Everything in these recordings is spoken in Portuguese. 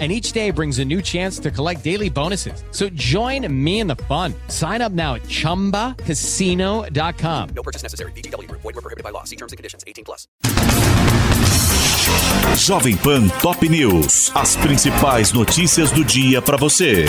and each day brings a new chance to collect daily bonuses. So join me in the fun. Sign up now at ChumbaCasino.com. No purchase necessary. BGW. Void were prohibited by law. See terms and conditions. 18 plus. Jovem Pan Top News. As principais notícias do dia para você.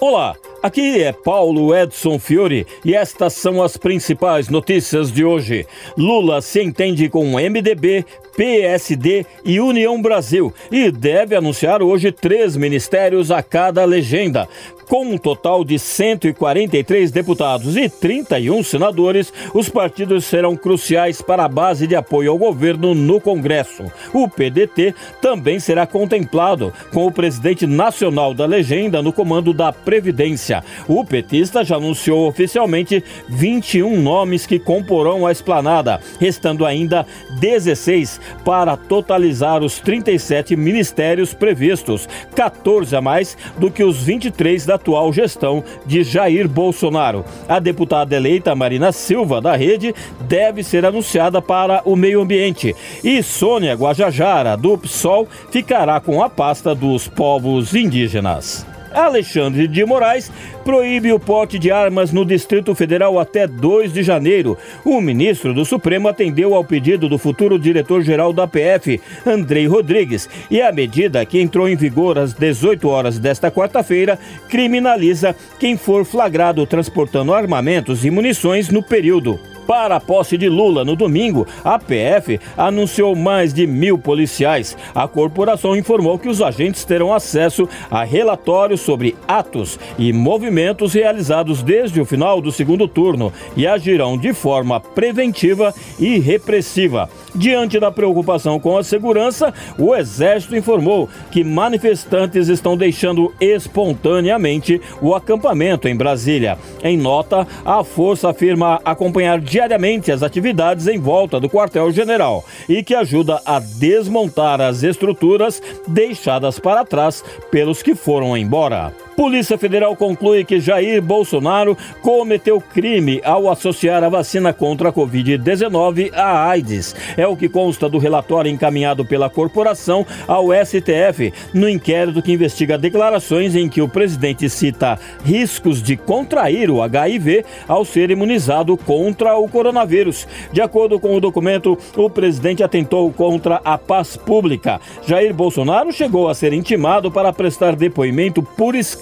Olá, aqui é Paulo Edson Fiore e estas são as principais notícias de hoje. Lula se entende com MDB, PSD e União Brasil e deve anunciar hoje três ministérios a cada legenda. Com um total de 143 deputados e 31 senadores, os partidos serão cruciais para a base de apoio ao governo no Congresso. O PDT também será contemplado, com o presidente nacional da legenda no comando da Previdência. O petista já anunciou oficialmente 21 nomes que comporão a esplanada, restando ainda 16 para totalizar os 37 ministérios previstos, 14 a mais do que os 23 da atual gestão de Jair Bolsonaro. A deputada eleita Marina Silva, da Rede, deve ser anunciada para o meio ambiente. E Sônia Guajajara, do PSOL, ficará com a pasta dos povos indígenas. Alexandre de Moraes proíbe o porte de armas no Distrito Federal até 2 de janeiro. O ministro do Supremo atendeu ao pedido do futuro diretor-geral da PF, Andrei Rodrigues, e a medida que entrou em vigor às 18 horas desta quarta-feira criminaliza quem for flagrado transportando armamentos e munições no período. Para a posse de Lula no domingo, a PF anunciou mais de mil policiais. A corporação informou que os agentes terão acesso a relatórios sobre atos e movimentos realizados desde o final do segundo turno e agirão de forma preventiva e repressiva. Diante da preocupação com a segurança, o Exército informou que manifestantes estão deixando espontaneamente o acampamento em Brasília. Em nota, a força afirma acompanhar diariamente as atividades em volta do quartel-general e que ajuda a desmontar as estruturas deixadas para trás pelos que foram embora. Polícia Federal conclui que Jair Bolsonaro cometeu crime ao associar a vacina contra a Covid-19 à AIDS. É o que consta do relatório encaminhado pela corporação ao STF no inquérito que investiga declarações em que o presidente cita riscos de contrair o HIV ao ser imunizado contra o coronavírus. De acordo com o documento, o presidente atentou contra a paz pública. Jair Bolsonaro chegou a ser intimado para prestar depoimento por escrito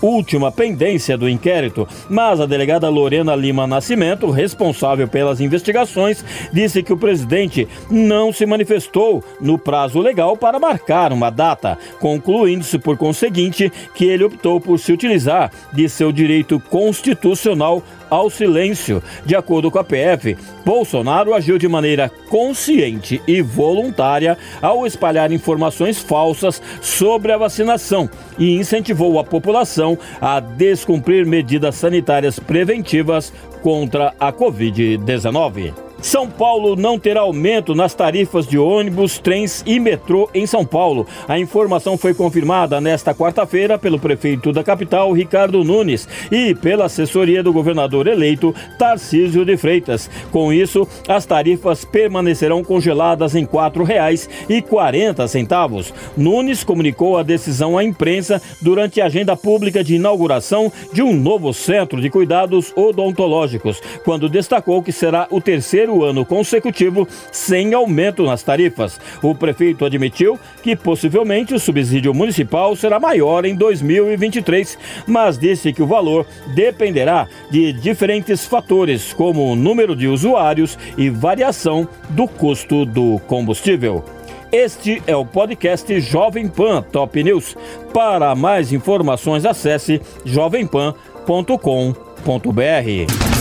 última pendência do inquérito, mas a delegada Lorena Lima Nascimento, responsável pelas investigações, disse que o presidente não se manifestou no prazo legal para marcar uma data, concluindo-se por conseguinte que ele optou por se utilizar de seu direito constitucional ao silêncio. De acordo com a PF, Bolsonaro agiu de maneira consciente e voluntária ao espalhar informações falsas sobre a vacinação e incentivou a população a descumprir medidas sanitárias preventivas contra a Covid-19. São Paulo não terá aumento nas tarifas de ônibus, trens e metrô em São Paulo. A informação foi confirmada nesta quarta-feira pelo prefeito da capital, Ricardo Nunes, e pela assessoria do governador eleito, Tarcísio de Freitas. Com isso, as tarifas permanecerão congeladas em R$ 4,40. Nunes comunicou a decisão à imprensa durante a agenda pública de inauguração de um novo centro de cuidados odontológicos, quando destacou que será o terceiro terceiro ano consecutivo sem aumento nas tarifas. O prefeito admitiu que possivelmente o subsídio municipal será maior em 2023, mas disse que o valor dependerá de diferentes fatores, como o número de usuários e variação do custo do combustível. Este é o podcast Jovem Pan Top News. Para mais informações, acesse jovempan.com.br.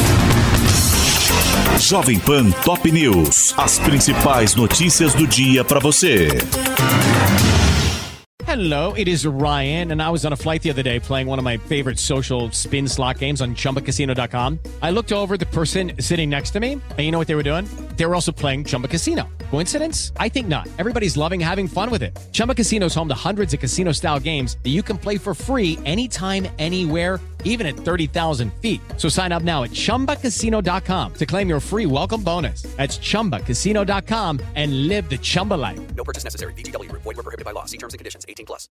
Jovem Pan Top News. As principais notícias do dia para você. Hello, it is Ryan, and I was on a flight the other day playing one of my favorite social spin slot games on chumbacasino.com. I looked over the person sitting next to me, and you know what they were doing? They were also playing Chumba Casino. Coincidence? I think not. Everybody's loving having fun with it. Chumba Casino is home to hundreds of casino style games that you can play for free anytime, anywhere, even at 30,000 feet. So sign up now at chumbacasino.com to claim your free welcome bonus. That's chumbacasino.com and live the Chumba life. No purchase necessary. Group. Void prohibited by law. See terms and conditions. 18 plus.